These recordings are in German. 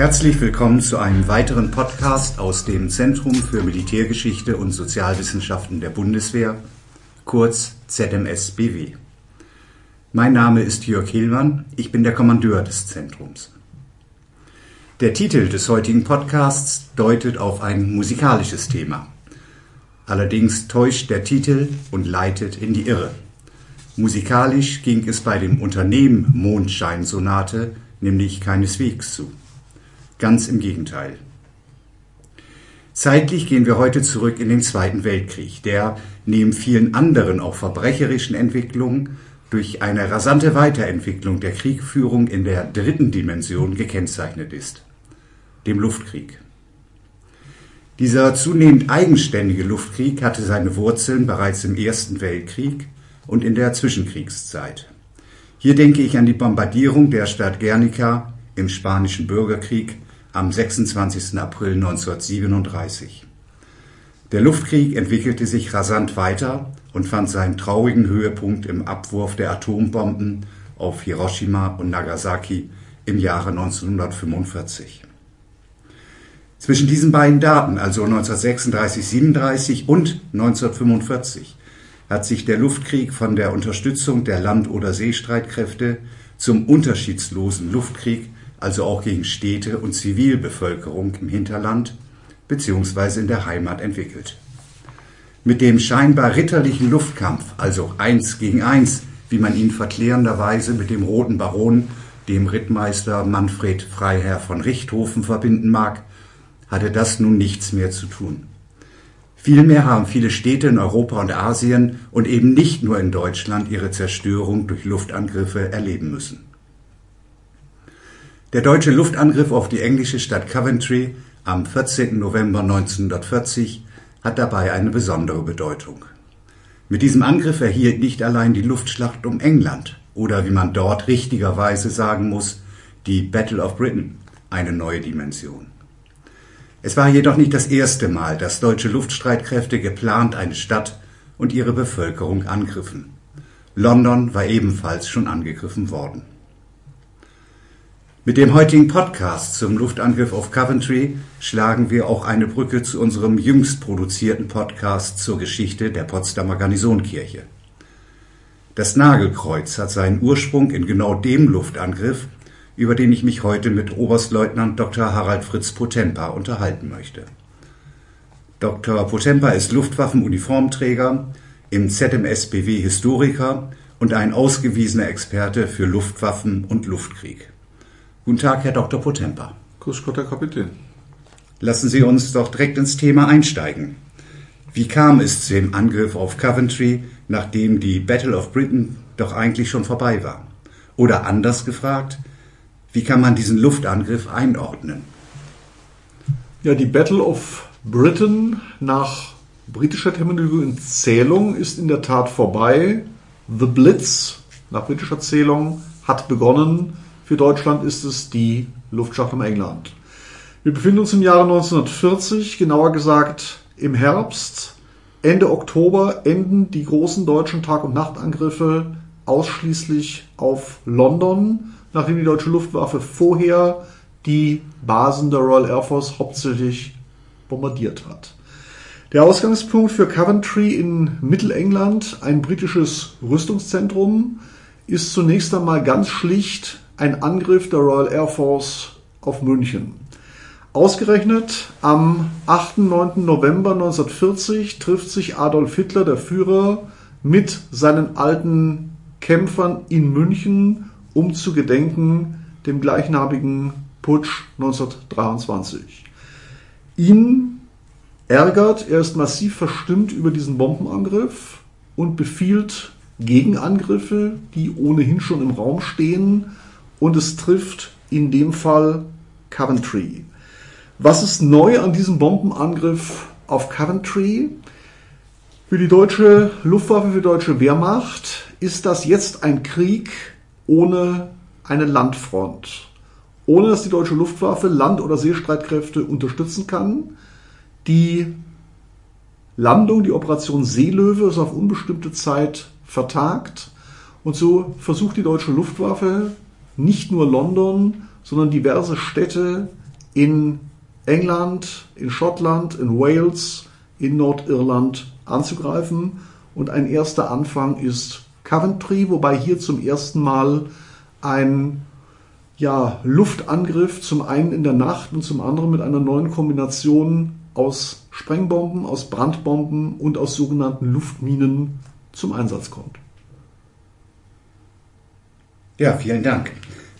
Herzlich willkommen zu einem weiteren Podcast aus dem Zentrum für Militärgeschichte und Sozialwissenschaften der Bundeswehr, kurz ZMSBW. Mein Name ist Jörg Hillmann, ich bin der Kommandeur des Zentrums. Der Titel des heutigen Podcasts deutet auf ein musikalisches Thema. Allerdings täuscht der Titel und leitet in die Irre. Musikalisch ging es bei dem Unternehmen Mondscheinsonate nämlich keineswegs zu. Ganz im Gegenteil. Zeitlich gehen wir heute zurück in den Zweiten Weltkrieg, der neben vielen anderen auch verbrecherischen Entwicklungen durch eine rasante Weiterentwicklung der Kriegführung in der dritten Dimension gekennzeichnet ist, dem Luftkrieg. Dieser zunehmend eigenständige Luftkrieg hatte seine Wurzeln bereits im Ersten Weltkrieg und in der Zwischenkriegszeit. Hier denke ich an die Bombardierung der Stadt Guernica im Spanischen Bürgerkrieg am 26. April 1937. Der Luftkrieg entwickelte sich rasant weiter und fand seinen traurigen Höhepunkt im Abwurf der Atombomben auf Hiroshima und Nagasaki im Jahre 1945. Zwischen diesen beiden Daten, also 1936-37 und 1945, hat sich der Luftkrieg von der Unterstützung der Land- oder Seestreitkräfte zum unterschiedslosen Luftkrieg also auch gegen Städte und Zivilbevölkerung im Hinterland bzw. in der Heimat entwickelt. Mit dem scheinbar ritterlichen Luftkampf, also eins gegen eins, wie man ihn verklärenderweise mit dem Roten Baron, dem Rittmeister Manfred Freiherr von Richthofen verbinden mag, hatte das nun nichts mehr zu tun. Vielmehr haben viele Städte in Europa und Asien und eben nicht nur in Deutschland ihre Zerstörung durch Luftangriffe erleben müssen. Der deutsche Luftangriff auf die englische Stadt Coventry am 14. November 1940 hat dabei eine besondere Bedeutung. Mit diesem Angriff erhielt nicht allein die Luftschlacht um England oder wie man dort richtigerweise sagen muss, die Battle of Britain eine neue Dimension. Es war jedoch nicht das erste Mal, dass deutsche Luftstreitkräfte geplant eine Stadt und ihre Bevölkerung angriffen. London war ebenfalls schon angegriffen worden. Mit dem heutigen Podcast zum Luftangriff auf Coventry schlagen wir auch eine Brücke zu unserem jüngst produzierten Podcast zur Geschichte der Potsdamer Garnisonkirche. Das Nagelkreuz hat seinen Ursprung in genau dem Luftangriff, über den ich mich heute mit Oberstleutnant Dr. Harald Fritz Potempa unterhalten möchte. Dr. Potempa ist Luftwaffenuniformträger, im ZMSBW Historiker und ein ausgewiesener Experte für Luftwaffen und Luftkrieg. Guten Tag, Herr Dr. Potempa. Grüß Gott, Herr Kapitän. Lassen Sie uns doch direkt ins Thema einsteigen. Wie kam es zu dem Angriff auf Coventry, nachdem die Battle of Britain doch eigentlich schon vorbei war? Oder anders gefragt, wie kann man diesen Luftangriff einordnen? Ja, die Battle of Britain nach britischer Terminologie und Zählung ist in der Tat vorbei. The Blitz nach britischer Zählung hat begonnen für Deutschland ist es die Luftschlacht um England. Wir befinden uns im Jahre 1940, genauer gesagt im Herbst. Ende Oktober enden die großen deutschen Tag- und Nachtangriffe ausschließlich auf London, nachdem die deutsche Luftwaffe vorher die Basen der Royal Air Force hauptsächlich bombardiert hat. Der Ausgangspunkt für Coventry in Mittelengland, ein britisches Rüstungszentrum, ist zunächst einmal ganz schlicht ein Angriff der Royal Air Force auf München. Ausgerechnet am 8. 9. November 1940 trifft sich Adolf Hitler, der Führer, mit seinen alten Kämpfern in München, um zu gedenken dem gleichnamigen Putsch 1923. Ihn ärgert, er ist massiv verstimmt über diesen Bombenangriff und befiehlt Gegenangriffe, die ohnehin schon im Raum stehen, und es trifft in dem Fall Coventry. Was ist neu an diesem Bombenangriff auf Coventry? Für die deutsche Luftwaffe, für die deutsche Wehrmacht ist das jetzt ein Krieg ohne eine Landfront. Ohne dass die deutsche Luftwaffe Land- oder Seestreitkräfte unterstützen kann. Die Landung, die Operation Seelöwe ist auf unbestimmte Zeit vertagt. Und so versucht die deutsche Luftwaffe nicht nur London, sondern diverse Städte in England, in Schottland, in Wales, in Nordirland anzugreifen. Und ein erster Anfang ist Coventry, wobei hier zum ersten Mal ein ja, Luftangriff zum einen in der Nacht und zum anderen mit einer neuen Kombination aus Sprengbomben, aus Brandbomben und aus sogenannten Luftminen zum Einsatz kommt. Ja, vielen Dank.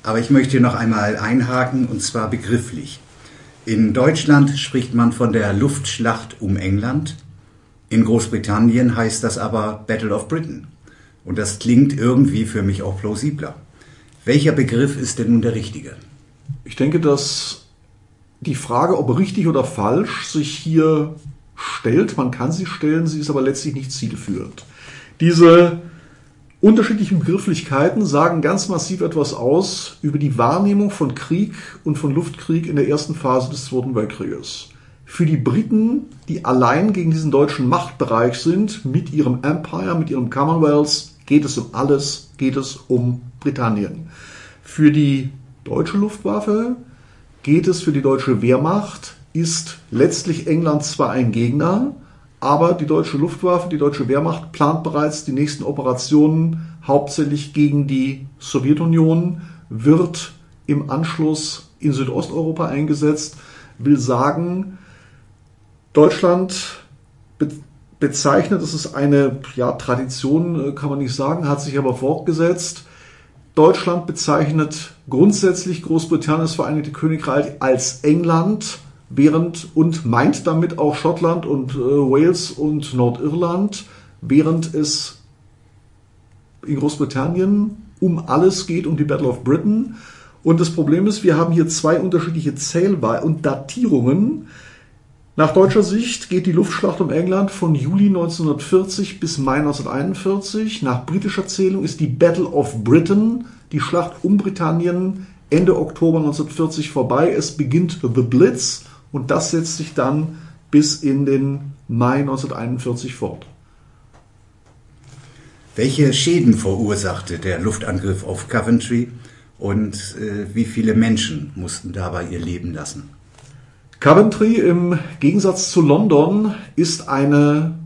Aber ich möchte noch einmal einhaken und zwar begrifflich. In Deutschland spricht man von der Luftschlacht um England. In Großbritannien heißt das aber Battle of Britain. Und das klingt irgendwie für mich auch plausibler. Welcher Begriff ist denn nun der richtige? Ich denke, dass die Frage, ob richtig oder falsch, sich hier stellt. Man kann sie stellen, sie ist aber letztlich nicht zielführend. Diese unterschiedlichen Begrifflichkeiten sagen ganz massiv etwas aus über die Wahrnehmung von Krieg und von Luftkrieg in der ersten Phase des Zweiten Weltkrieges. Für die Briten, die allein gegen diesen deutschen Machtbereich sind, mit ihrem Empire, mit ihrem Commonwealth, geht es um alles, geht es um Britannien. Für die deutsche Luftwaffe geht es für die deutsche Wehrmacht, ist letztlich England zwar ein Gegner, aber die deutsche Luftwaffe, die deutsche Wehrmacht plant bereits die nächsten Operationen hauptsächlich gegen die Sowjetunion, wird im Anschluss in Südosteuropa eingesetzt, will sagen, Deutschland bezeichnet, das ist eine ja, Tradition, äh, kann man nicht sagen, hat sich aber fortgesetzt. Deutschland bezeichnet grundsätzlich Großbritannien, das Vereinigte Königreich als England, während und meint damit auch Schottland und äh, Wales und Nordirland, während es in Großbritannien um alles geht, um die Battle of Britain. Und das Problem ist, wir haben hier zwei unterschiedliche Zählweisen und Datierungen. Nach deutscher Sicht geht die Luftschlacht um England von Juli 1940 bis Mai 1941. Nach britischer Zählung ist die Battle of Britain, die Schlacht um Britannien, Ende Oktober 1940 vorbei. Es beginnt The Blitz und das setzt sich dann bis in den Mai 1941 fort. Welche Schäden verursachte der Luftangriff auf Coventry und äh, wie viele Menschen mussten dabei ihr Leben lassen? Coventry im Gegensatz zu London ist eine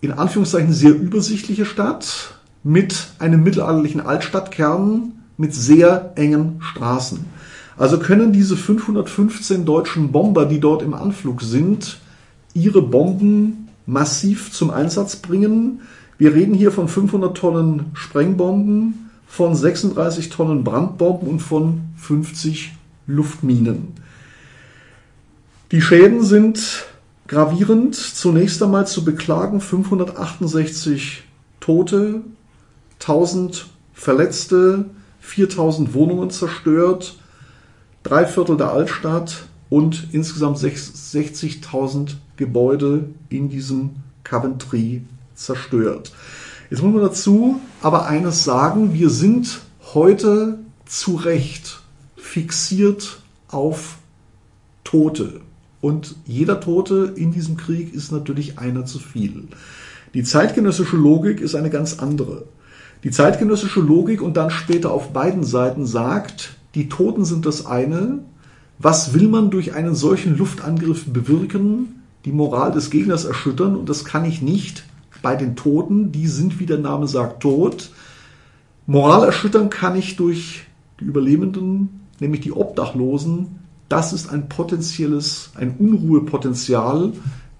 in Anführungszeichen sehr übersichtliche Stadt mit einem mittelalterlichen Altstadtkern mit sehr engen Straßen. Also können diese 515 deutschen Bomber, die dort im Anflug sind, ihre Bomben massiv zum Einsatz bringen. Wir reden hier von 500 Tonnen Sprengbomben, von 36 Tonnen Brandbomben und von 50 Luftminen. Die Schäden sind gravierend. Zunächst einmal zu beklagen 568 Tote, 1000 Verletzte, 4000 Wohnungen zerstört, drei Viertel der Altstadt und insgesamt 60.000 Gebäude in diesem Coventry zerstört. Jetzt muss man dazu aber eines sagen, wir sind heute zu Recht fixiert auf Tote. Und jeder Tote in diesem Krieg ist natürlich einer zu viel. Die zeitgenössische Logik ist eine ganz andere. Die zeitgenössische Logik und dann später auf beiden Seiten sagt, die Toten sind das eine. Was will man durch einen solchen Luftangriff bewirken? Die Moral des Gegners erschüttern und das kann ich nicht bei den Toten. Die sind, wie der Name sagt, tot. Moral erschüttern kann ich durch die Überlebenden, nämlich die Obdachlosen. Das ist ein potenzielles, ein Unruhepotenzial,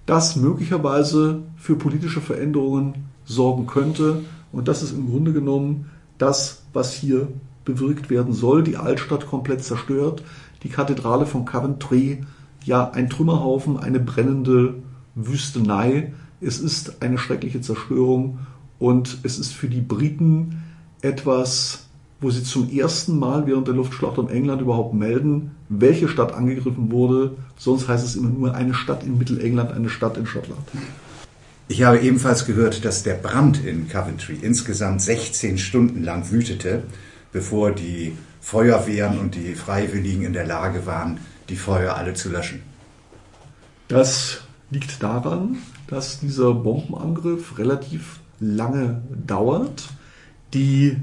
das möglicherweise für politische Veränderungen sorgen könnte. Und das ist im Grunde genommen das, was hier bewirkt werden soll. Die Altstadt komplett zerstört, die Kathedrale von Coventry, ja, ein Trümmerhaufen, eine brennende Wüstenei. Es ist eine schreckliche Zerstörung und es ist für die Briten etwas, wo sie zum ersten Mal während der Luftschlacht um England überhaupt melden, welche Stadt angegriffen wurde. Sonst heißt es immer nur eine Stadt in Mittelengland, eine Stadt in Schottland. Ich habe ebenfalls gehört, dass der Brand in Coventry insgesamt 16 Stunden lang wütete bevor die Feuerwehren und die Freiwilligen in der Lage waren, die Feuer alle zu löschen. Das liegt daran, dass dieser Bombenangriff relativ lange dauert. Die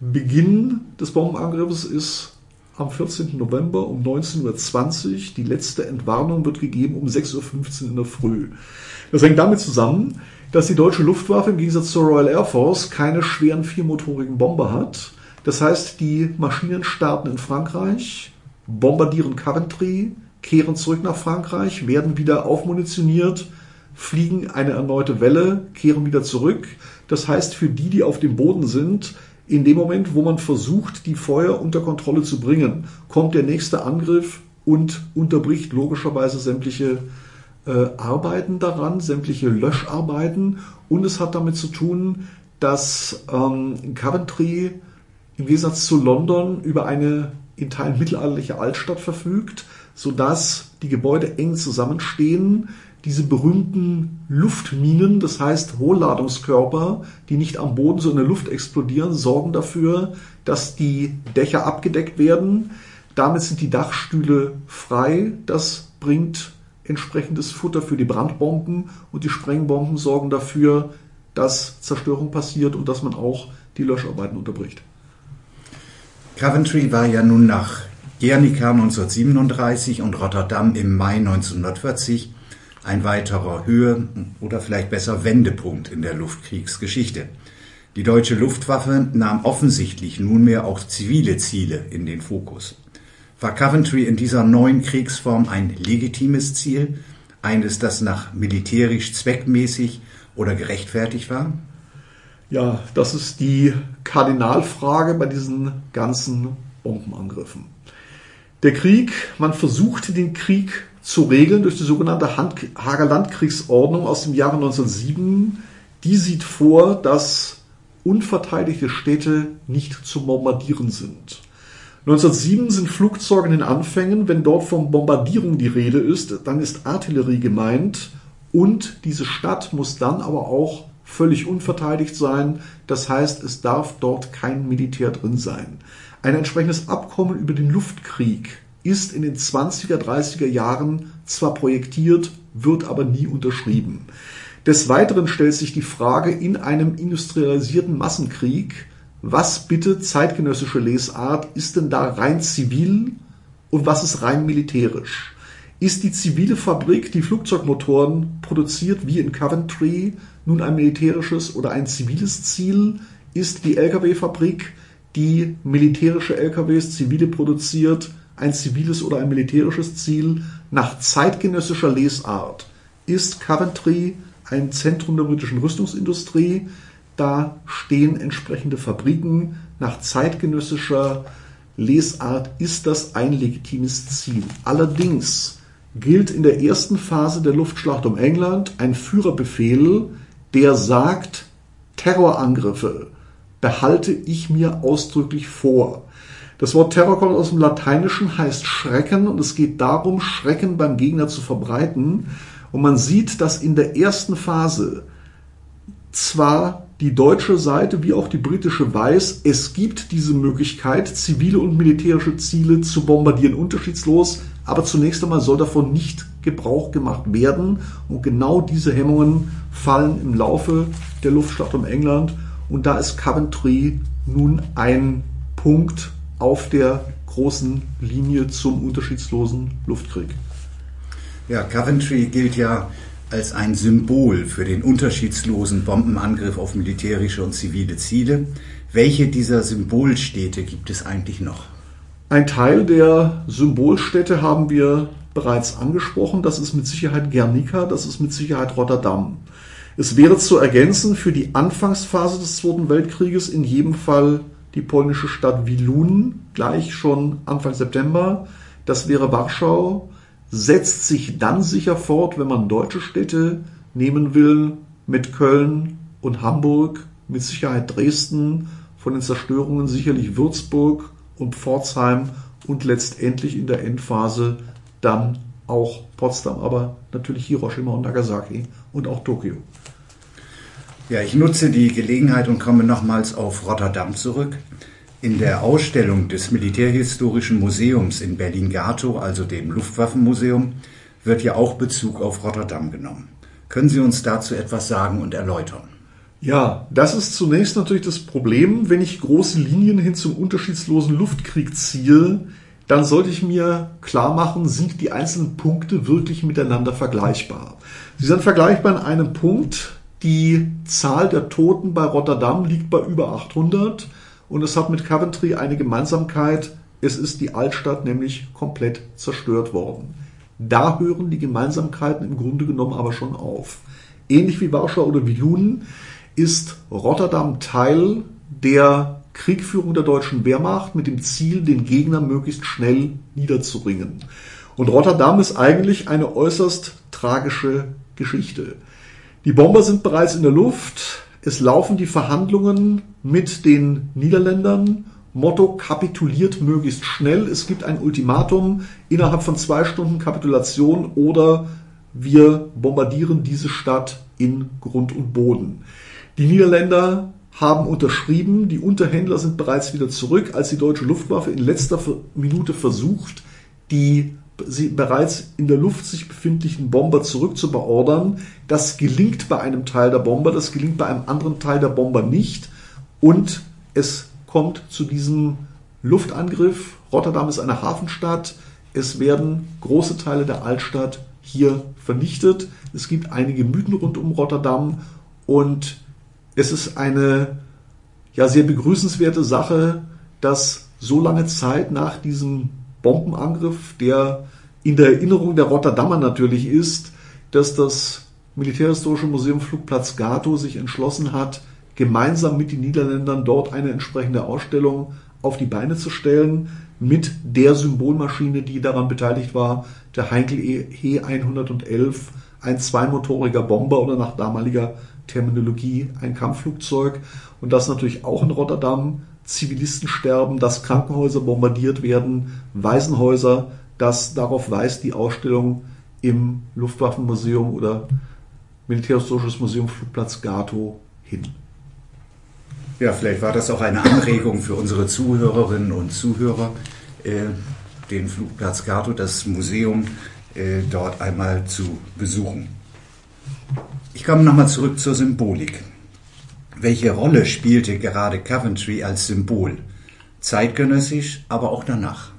Beginn des Bombenangriffs ist am 14. November um 19.20 Uhr. Die letzte Entwarnung wird gegeben um 6.15 Uhr in der Früh. Das hängt damit zusammen, dass die deutsche Luftwaffe im Gegensatz zur Royal Air Force keine schweren viermotorigen Bomber hat. Das heißt, die Maschinen starten in Frankreich, bombardieren Coventry, kehren zurück nach Frankreich, werden wieder aufmunitioniert, fliegen eine erneute Welle, kehren wieder zurück. Das heißt, für die, die auf dem Boden sind, in dem Moment, wo man versucht, die Feuer unter Kontrolle zu bringen, kommt der nächste Angriff und unterbricht logischerweise sämtliche äh, Arbeiten daran, sämtliche Löscharbeiten. Und es hat damit zu tun, dass ähm, Coventry im Gegensatz zu London über eine in Teilen mittelalterliche Altstadt verfügt, sodass die Gebäude eng zusammenstehen diese berühmten Luftminen, das heißt Hohlladungskörper, die nicht am Boden, sondern in der Luft explodieren, sorgen dafür, dass die Dächer abgedeckt werden. Damit sind die Dachstühle frei. Das bringt entsprechendes Futter für die Brandbomben und die Sprengbomben sorgen dafür, dass Zerstörung passiert und dass man auch die Löscharbeiten unterbricht. Coventry war ja nun nach Guernica 1937 und Rotterdam im Mai 1940 ein weiterer Höhe- oder vielleicht besser Wendepunkt in der Luftkriegsgeschichte. Die deutsche Luftwaffe nahm offensichtlich nunmehr auch zivile Ziele in den Fokus. War Coventry in dieser neuen Kriegsform ein legitimes Ziel, eines, das nach militärisch zweckmäßig oder gerechtfertigt war? Ja, das ist die Kardinalfrage bei diesen ganzen Bombenangriffen. Der Krieg, man versuchte den Krieg zu regeln durch die sogenannte Hager Landkriegsordnung aus dem Jahre 1907. Die sieht vor, dass unverteidigte Städte nicht zu bombardieren sind. 1907 sind Flugzeuge in den Anfängen. Wenn dort von Bombardierung die Rede ist, dann ist Artillerie gemeint und diese Stadt muss dann aber auch völlig unverteidigt sein. Das heißt, es darf dort kein Militär drin sein. Ein entsprechendes Abkommen über den Luftkrieg ist in den 20er, 30er Jahren zwar projektiert, wird aber nie unterschrieben. Des Weiteren stellt sich die Frage in einem industrialisierten Massenkrieg, was bitte zeitgenössische Lesart ist denn da rein zivil und was ist rein militärisch? Ist die zivile Fabrik, die Flugzeugmotoren produziert, wie in Coventry, nun ein militärisches oder ein ziviles Ziel? Ist die Lkw-Fabrik, die militärische Lkws, zivile produziert, ein ziviles oder ein militärisches Ziel nach zeitgenössischer Lesart ist Coventry ein Zentrum der britischen Rüstungsindustrie. Da stehen entsprechende Fabriken. Nach zeitgenössischer Lesart ist das ein legitimes Ziel. Allerdings gilt in der ersten Phase der Luftschlacht um England ein Führerbefehl, der sagt, Terrorangriffe behalte ich mir ausdrücklich vor. Das Wort Terror kommt aus dem Lateinischen, heißt Schrecken und es geht darum, Schrecken beim Gegner zu verbreiten. Und man sieht, dass in der ersten Phase zwar die deutsche Seite wie auch die britische weiß, es gibt diese Möglichkeit, zivile und militärische Ziele zu bombardieren, unterschiedslos, aber zunächst einmal soll davon nicht Gebrauch gemacht werden. Und genau diese Hemmungen fallen im Laufe der Luftschlacht um England. Und da ist Coventry nun ein Punkt, auf der großen Linie zum unterschiedslosen Luftkrieg. Ja, Coventry gilt ja als ein Symbol für den unterschiedslosen Bombenangriff auf militärische und zivile Ziele. Welche dieser Symbolstädte gibt es eigentlich noch? Ein Teil der Symbolstädte haben wir bereits angesprochen. Das ist mit Sicherheit Guernica, das ist mit Sicherheit Rotterdam. Es wäre zu ergänzen für die Anfangsphase des Zweiten Weltkrieges in jedem Fall die polnische Stadt Wilun, gleich schon Anfang September. Das wäre Warschau, setzt sich dann sicher fort, wenn man deutsche Städte nehmen will, mit Köln und Hamburg, mit Sicherheit Dresden, von den Zerstörungen sicherlich Würzburg und Pforzheim und letztendlich in der Endphase dann auch Potsdam, aber natürlich Hiroshima und Nagasaki und auch Tokio. Ja, ich nutze die Gelegenheit und komme nochmals auf Rotterdam zurück. In der Ausstellung des Militärhistorischen Museums in Berlin-Gatow, also dem Luftwaffenmuseum, wird ja auch Bezug auf Rotterdam genommen. Können Sie uns dazu etwas sagen und erläutern? Ja, das ist zunächst natürlich das Problem, wenn ich große Linien hin zum unterschiedslosen Luftkrieg ziehe, dann sollte ich mir klar machen, sind die einzelnen Punkte wirklich miteinander vergleichbar. Sie sind vergleichbar an einem Punkt. Die Zahl der Toten bei Rotterdam liegt bei über 800 und es hat mit Coventry eine Gemeinsamkeit. Es ist die Altstadt nämlich komplett zerstört worden. Da hören die Gemeinsamkeiten im Grunde genommen aber schon auf. Ähnlich wie Warschau oder wie Juden ist Rotterdam Teil der Kriegführung der deutschen Wehrmacht mit dem Ziel, den Gegner möglichst schnell niederzuringen. Und Rotterdam ist eigentlich eine äußerst tragische Geschichte. Die Bomber sind bereits in der Luft. Es laufen die Verhandlungen mit den Niederländern. Motto kapituliert möglichst schnell. Es gibt ein Ultimatum innerhalb von zwei Stunden Kapitulation oder wir bombardieren diese Stadt in Grund und Boden. Die Niederländer haben unterschrieben, die Unterhändler sind bereits wieder zurück, als die deutsche Luftwaffe in letzter Minute versucht, die sie bereits in der Luft sich befindlichen Bomber zurückzubeordern. Das gelingt bei einem Teil der Bomber, das gelingt bei einem anderen Teil der Bomber nicht und es kommt zu diesem Luftangriff. Rotterdam ist eine Hafenstadt. Es werden große Teile der Altstadt hier vernichtet. Es gibt einige Mythen rund um Rotterdam und es ist eine ja sehr begrüßenswerte Sache, dass so lange Zeit nach diesem Bombenangriff, der in der Erinnerung der Rotterdamer natürlich ist, dass das Militärhistorische Museum Flugplatz Gato sich entschlossen hat, gemeinsam mit den Niederländern dort eine entsprechende Ausstellung auf die Beine zu stellen, mit der Symbolmaschine, die daran beteiligt war, der Heinkel He 111, ein zweimotoriger Bomber oder nach damaliger Terminologie ein Kampfflugzeug und das natürlich auch in Rotterdam Zivilisten sterben, dass Krankenhäuser bombardiert werden, Waisenhäuser, das darauf weist die Ausstellung im Luftwaffenmuseum oder Militärhistorisches Museum Flugplatz Gato hin. Ja, vielleicht war das auch eine Anregung für unsere Zuhörerinnen und Zuhörer, äh, den Flugplatz Gato, das Museum äh, dort einmal zu besuchen. Ich komme nochmal zurück zur Symbolik. Welche Rolle spielte gerade Coventry als Symbol? Zeitgenössisch, aber auch danach.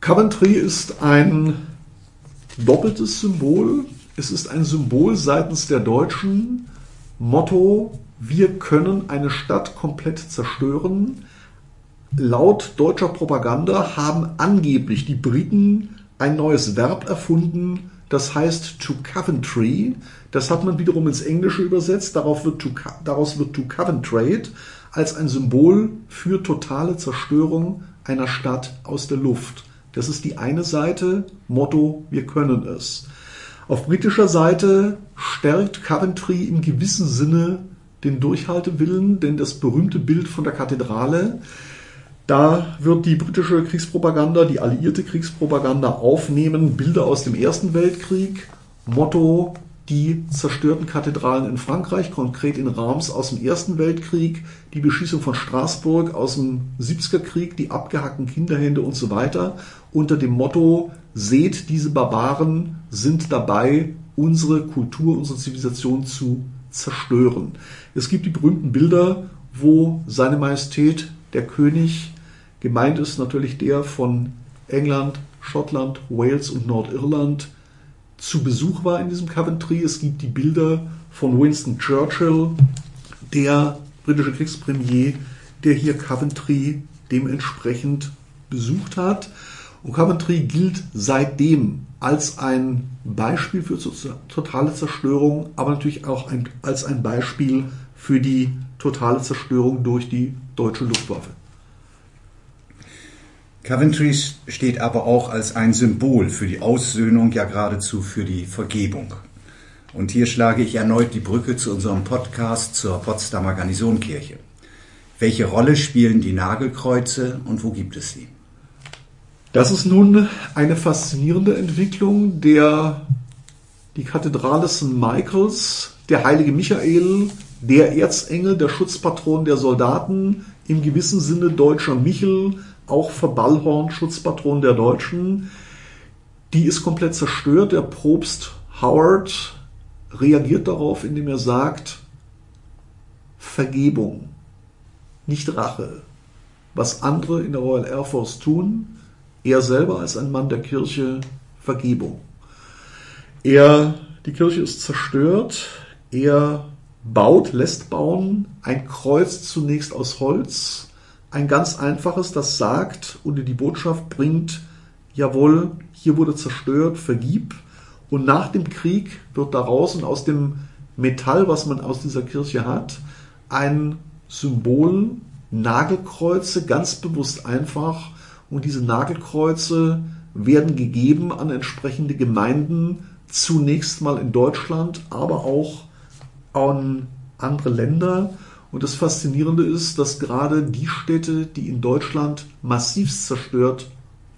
Coventry ist ein doppeltes Symbol. Es ist ein Symbol seitens der Deutschen. Motto, wir können eine Stadt komplett zerstören. Laut deutscher Propaganda haben angeblich die Briten ein neues Verb erfunden, das heißt to Coventry. Das hat man wiederum ins Englische übersetzt. Darauf wird to, daraus wird to Coventrate als ein Symbol für totale Zerstörung einer Stadt aus der Luft. Das ist die eine Seite, Motto, wir können es. Auf britischer Seite stärkt Coventry im gewissen Sinne den Durchhaltewillen, denn das berühmte Bild von der Kathedrale, da wird die britische Kriegspropaganda, die alliierte Kriegspropaganda aufnehmen, Bilder aus dem Ersten Weltkrieg, Motto die zerstörten Kathedralen in Frankreich, konkret in Reims aus dem Ersten Weltkrieg, die Beschießung von Straßburg aus dem 70er Krieg, die abgehackten Kinderhände und so weiter, unter dem Motto, seht, diese Barbaren sind dabei, unsere Kultur, unsere Zivilisation zu zerstören. Es gibt die berühmten Bilder, wo seine Majestät, der König, gemeint ist natürlich der von England, Schottland, Wales und Nordirland, zu Besuch war in diesem Coventry. Es gibt die Bilder von Winston Churchill, der britische Kriegspremier, der hier Coventry dementsprechend besucht hat. Und Coventry gilt seitdem als ein Beispiel für totale Zerstörung, aber natürlich auch ein, als ein Beispiel für die totale Zerstörung durch die deutsche Luftwaffe. Coventry steht aber auch als ein Symbol für die Aussöhnung, ja geradezu für die Vergebung. Und hier schlage ich erneut die Brücke zu unserem Podcast zur Potsdamer Garnisonkirche. Welche Rolle spielen die Nagelkreuze und wo gibt es sie? Das ist nun eine faszinierende Entwicklung, der die Kathedrale St. Michaels, der heilige Michael, der Erzengel, der Schutzpatron der Soldaten, im gewissen Sinne deutscher Michel, auch Verballhorn, Schutzpatron der Deutschen. Die ist komplett zerstört. Der Propst Howard reagiert darauf, indem er sagt, Vergebung, nicht Rache. Was andere in der Royal Air Force tun, er selber als ein Mann der Kirche Vergebung. Er, die Kirche ist zerstört, er baut, lässt bauen ein Kreuz zunächst aus Holz, ein ganz einfaches, das sagt und in die Botschaft bringt, jawohl, hier wurde zerstört, vergib. Und nach dem Krieg wird daraus und aus dem Metall, was man aus dieser Kirche hat, ein Symbol, Nagelkreuze, ganz bewusst einfach. Und diese Nagelkreuze werden gegeben an entsprechende Gemeinden, zunächst mal in Deutschland, aber auch an andere Länder. Und das Faszinierende ist, dass gerade die Städte, die in Deutschland massivst zerstört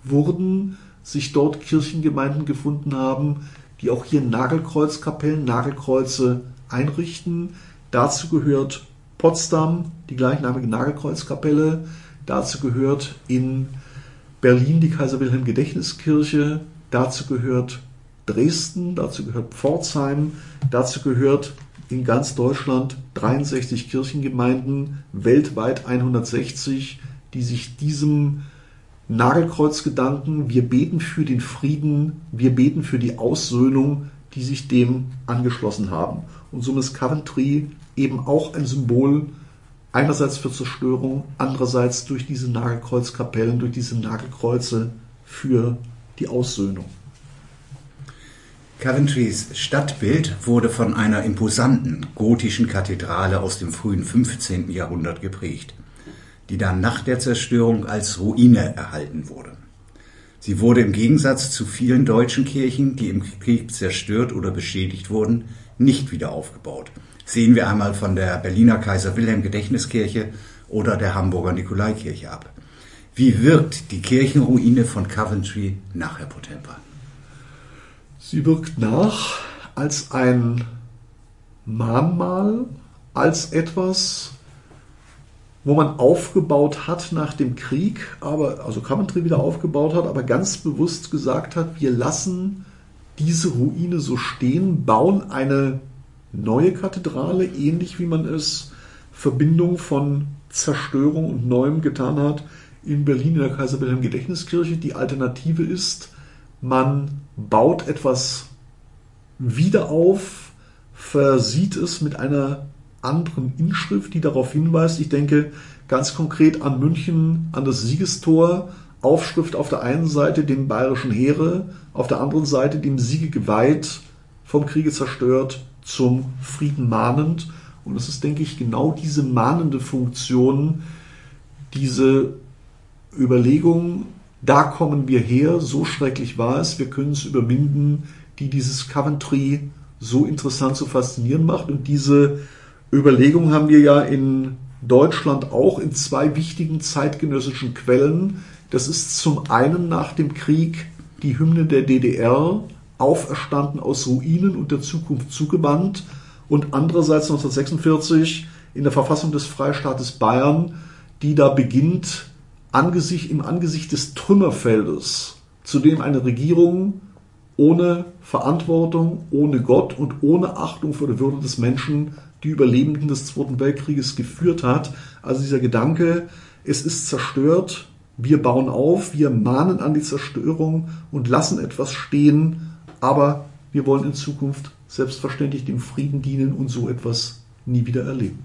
wurden, sich dort Kirchengemeinden gefunden haben, die auch hier Nagelkreuzkapellen, Nagelkreuze einrichten. Dazu gehört Potsdam, die gleichnamige Nagelkreuzkapelle. Dazu gehört in Berlin die Kaiser Wilhelm Gedächtniskirche. Dazu gehört Dresden, dazu gehört Pforzheim, dazu gehört in ganz Deutschland 63 Kirchengemeinden, weltweit 160, die sich diesem Nagelkreuzgedanken, wir beten für den Frieden, wir beten für die Aussöhnung, die sich dem angeschlossen haben. Und somit ist Coventry eben auch ein Symbol einerseits für Zerstörung, andererseits durch diese Nagelkreuzkapellen, durch diese Nagelkreuze für die Aussöhnung. Coventrys Stadtbild wurde von einer imposanten gotischen Kathedrale aus dem frühen 15. Jahrhundert geprägt, die dann nach der Zerstörung als Ruine erhalten wurde. Sie wurde im Gegensatz zu vielen deutschen Kirchen, die im Krieg zerstört oder beschädigt wurden, nicht wieder aufgebaut. Sehen wir einmal von der Berliner Kaiser Wilhelm Gedächtniskirche oder der Hamburger Nikolaikirche ab. Wie wirkt die Kirchenruine von Coventry nach, Herr Potempa? Sie wirkt nach als ein Mahnmal, als etwas, wo man aufgebaut hat nach dem Krieg, aber also Coventry wieder aufgebaut hat, aber ganz bewusst gesagt hat, wir lassen diese Ruine so stehen, bauen eine neue Kathedrale, ähnlich wie man es Verbindung von Zerstörung und Neuem getan hat in Berlin in der Kaiser Wilhelm Gedächtniskirche. Die Alternative ist, man baut etwas wieder auf, versieht es mit einer anderen Inschrift, die darauf hinweist. Ich denke ganz konkret an München, an das Siegestor. Aufschrift auf der einen Seite dem bayerischen Heere, auf der anderen Seite dem Siege geweiht, vom Kriege zerstört, zum Frieden mahnend. Und es ist, denke ich, genau diese mahnende Funktion, diese Überlegung, da kommen wir her, so schrecklich war es, wir können es überwinden, die dieses Coventry so interessant, so faszinierend macht. Und diese Überlegung haben wir ja in Deutschland auch in zwei wichtigen zeitgenössischen Quellen. Das ist zum einen nach dem Krieg die Hymne der DDR, auferstanden aus Ruinen und der Zukunft zugewandt. Und andererseits 1946 in der Verfassung des Freistaates Bayern, die da beginnt, Angesicht, im Angesicht des Trümmerfeldes, zu dem eine Regierung ohne Verantwortung, ohne Gott und ohne Achtung vor der Würde des Menschen die Überlebenden des Zweiten Weltkrieges geführt hat. Also dieser Gedanke, es ist zerstört, wir bauen auf, wir mahnen an die Zerstörung und lassen etwas stehen, aber wir wollen in Zukunft selbstverständlich dem Frieden dienen und so etwas nie wieder erleben.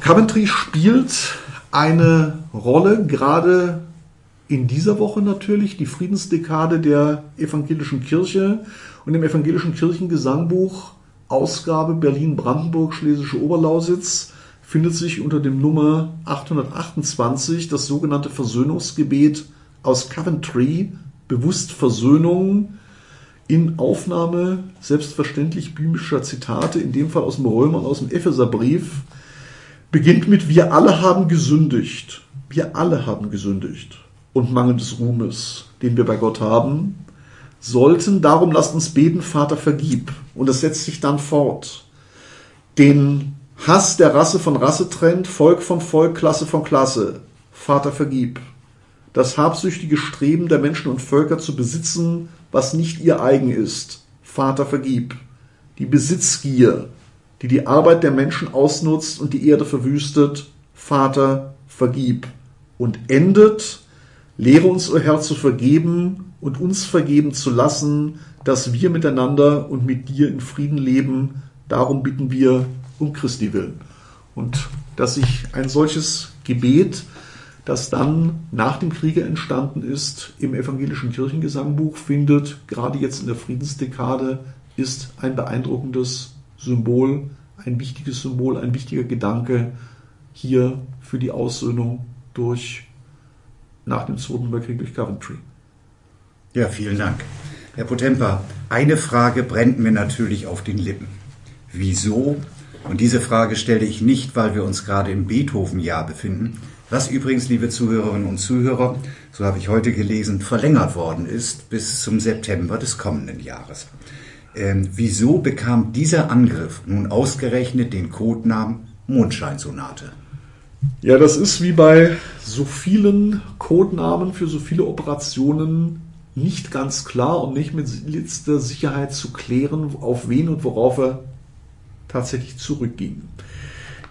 Coventry spielt eine Rolle, gerade in dieser Woche natürlich, die Friedensdekade der evangelischen Kirche und im evangelischen Kirchengesangbuch Ausgabe Berlin-Brandenburg, Schlesische Oberlausitz findet sich unter dem Nummer 828 das sogenannte Versöhnungsgebet aus Coventry, bewusst Versöhnung, in Aufnahme selbstverständlich biblischer Zitate, in dem Fall aus dem Römer und aus dem Epheserbrief, beginnt mit Wir alle haben gesündigt. Wir alle haben gesündigt und Mangel des Ruhmes, den wir bei Gott haben, sollten. Darum lasst uns beten, Vater, vergib. Und es setzt sich dann fort. Den Hass der Rasse von Rasse trennt, Volk von Volk, Klasse von Klasse. Vater, vergib. Das habsüchtige Streben der Menschen und Völker zu besitzen, was nicht ihr eigen ist. Vater, vergib. Die Besitzgier, die die Arbeit der Menschen ausnutzt und die Erde verwüstet, Vater, vergib. Und endet Lehre uns, o oh Herr, zu vergeben und uns vergeben zu lassen, dass wir miteinander und mit dir in Frieden leben. Darum bitten wir um Christi willen. Und dass sich ein solches Gebet, das dann nach dem Kriege entstanden ist, im evangelischen Kirchengesangbuch findet, gerade jetzt in der Friedensdekade, ist ein beeindruckendes Symbol, ein wichtiges Symbol, ein wichtiger Gedanke hier für die Aussöhnung durch nach dem Zweiten Weltkrieg durch Coventry. Ja, vielen Dank. Herr Potempa, eine Frage brennt mir natürlich auf den Lippen. Wieso? Und diese Frage stelle ich nicht, weil wir uns gerade im Beethoven-Jahr befinden, was übrigens, liebe Zuhörerinnen und Zuhörer, so habe ich heute gelesen, verlängert worden ist bis zum September des kommenden Jahres. Ähm, wieso bekam dieser Angriff nun ausgerechnet den Codenamen Mondscheinsonate? Ja, das ist wie bei so vielen Codenamen für so viele Operationen nicht ganz klar und nicht mit letzter Sicherheit zu klären, auf wen und worauf er tatsächlich zurückging.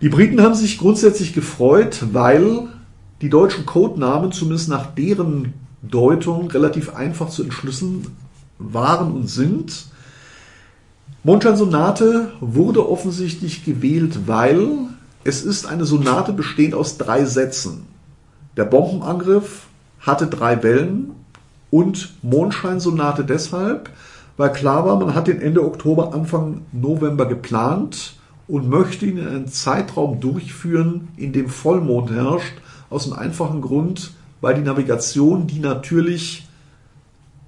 Die Briten haben sich grundsätzlich gefreut, weil die deutschen Codenamen zumindest nach deren Deutung relativ einfach zu entschlüsseln waren und sind. Mondschein-Sonate wurde offensichtlich gewählt, weil es ist eine Sonate bestehend aus drei Sätzen. Der Bombenangriff hatte drei Wellen und Mondscheinsonate deshalb, weil klar war, man hat den Ende Oktober, Anfang November geplant und möchte ihn in einen Zeitraum durchführen, in dem Vollmond herrscht, aus dem einfachen Grund, weil die Navigation, die natürlich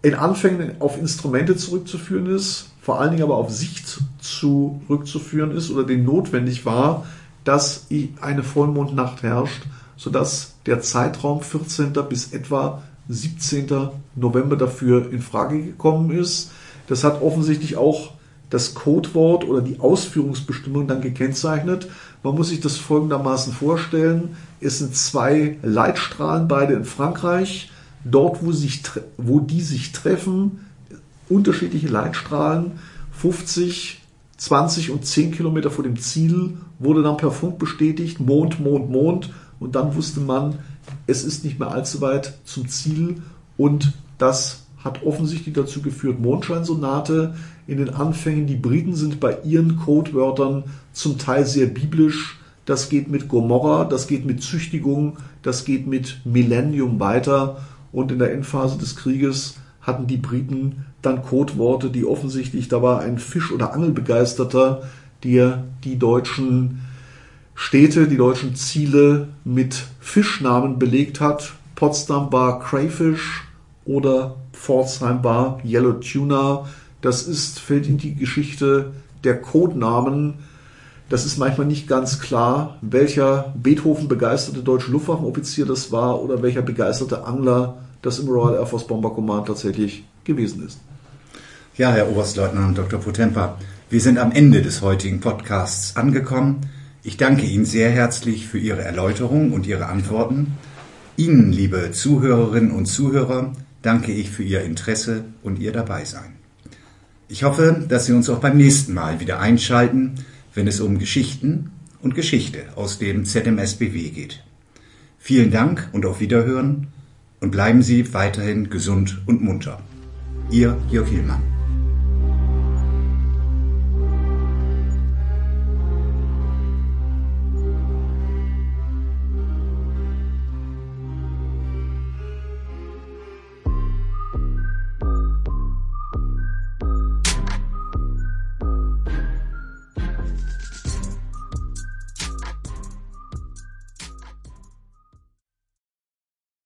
in Anfängen auf Instrumente zurückzuführen ist, vor allen Dingen aber auf Sicht zurückzuführen ist oder den notwendig war, dass eine Vollmondnacht herrscht, sodass der Zeitraum 14. bis etwa 17. November dafür in Frage gekommen ist. Das hat offensichtlich auch das Codewort oder die Ausführungsbestimmung dann gekennzeichnet. Man muss sich das folgendermaßen vorstellen. Es sind zwei Leitstrahlen, beide in Frankreich. Dort, wo, sich, wo die sich treffen, unterschiedliche Leitstrahlen, 50, 20 und 10 Kilometer vor dem Ziel, wurde dann per Funk bestätigt, Mond, Mond, Mond. Und dann wusste man, es ist nicht mehr allzu weit zum Ziel. Und das hat offensichtlich dazu geführt, Mondscheinsonate in den Anfängen. Die Briten sind bei ihren Codewörtern zum Teil sehr biblisch. Das geht mit Gomorra, das geht mit Züchtigung, das geht mit Millennium weiter. Und in der Endphase des Krieges hatten die Briten dann Codeworte, die offensichtlich, da war ein Fisch- oder Angelbegeisterter, der die deutschen Städte, die deutschen Ziele mit Fischnamen belegt hat. Potsdam war Crayfish oder Pforzheim war Yellow Tuna. Das ist, fällt in die Geschichte der Codenamen. Das ist manchmal nicht ganz klar, welcher Beethoven begeisterte deutsche Luftwaffenoffizier das war oder welcher begeisterte Angler das im Royal Air Force Bomber Command tatsächlich gewesen ist. Ja, Herr Oberstleutnant Dr. Potempa, wir sind am Ende des heutigen Podcasts angekommen. Ich danke Ihnen sehr herzlich für Ihre Erläuterung und Ihre Antworten. Ihnen, liebe Zuhörerinnen und Zuhörer, danke ich für Ihr Interesse und Ihr Dabeisein. Ich hoffe, dass Sie uns auch beim nächsten Mal wieder einschalten, wenn es um Geschichten und Geschichte aus dem ZMSBW geht. Vielen Dank und auf Wiederhören und bleiben Sie weiterhin gesund und munter. 이어 기억일만.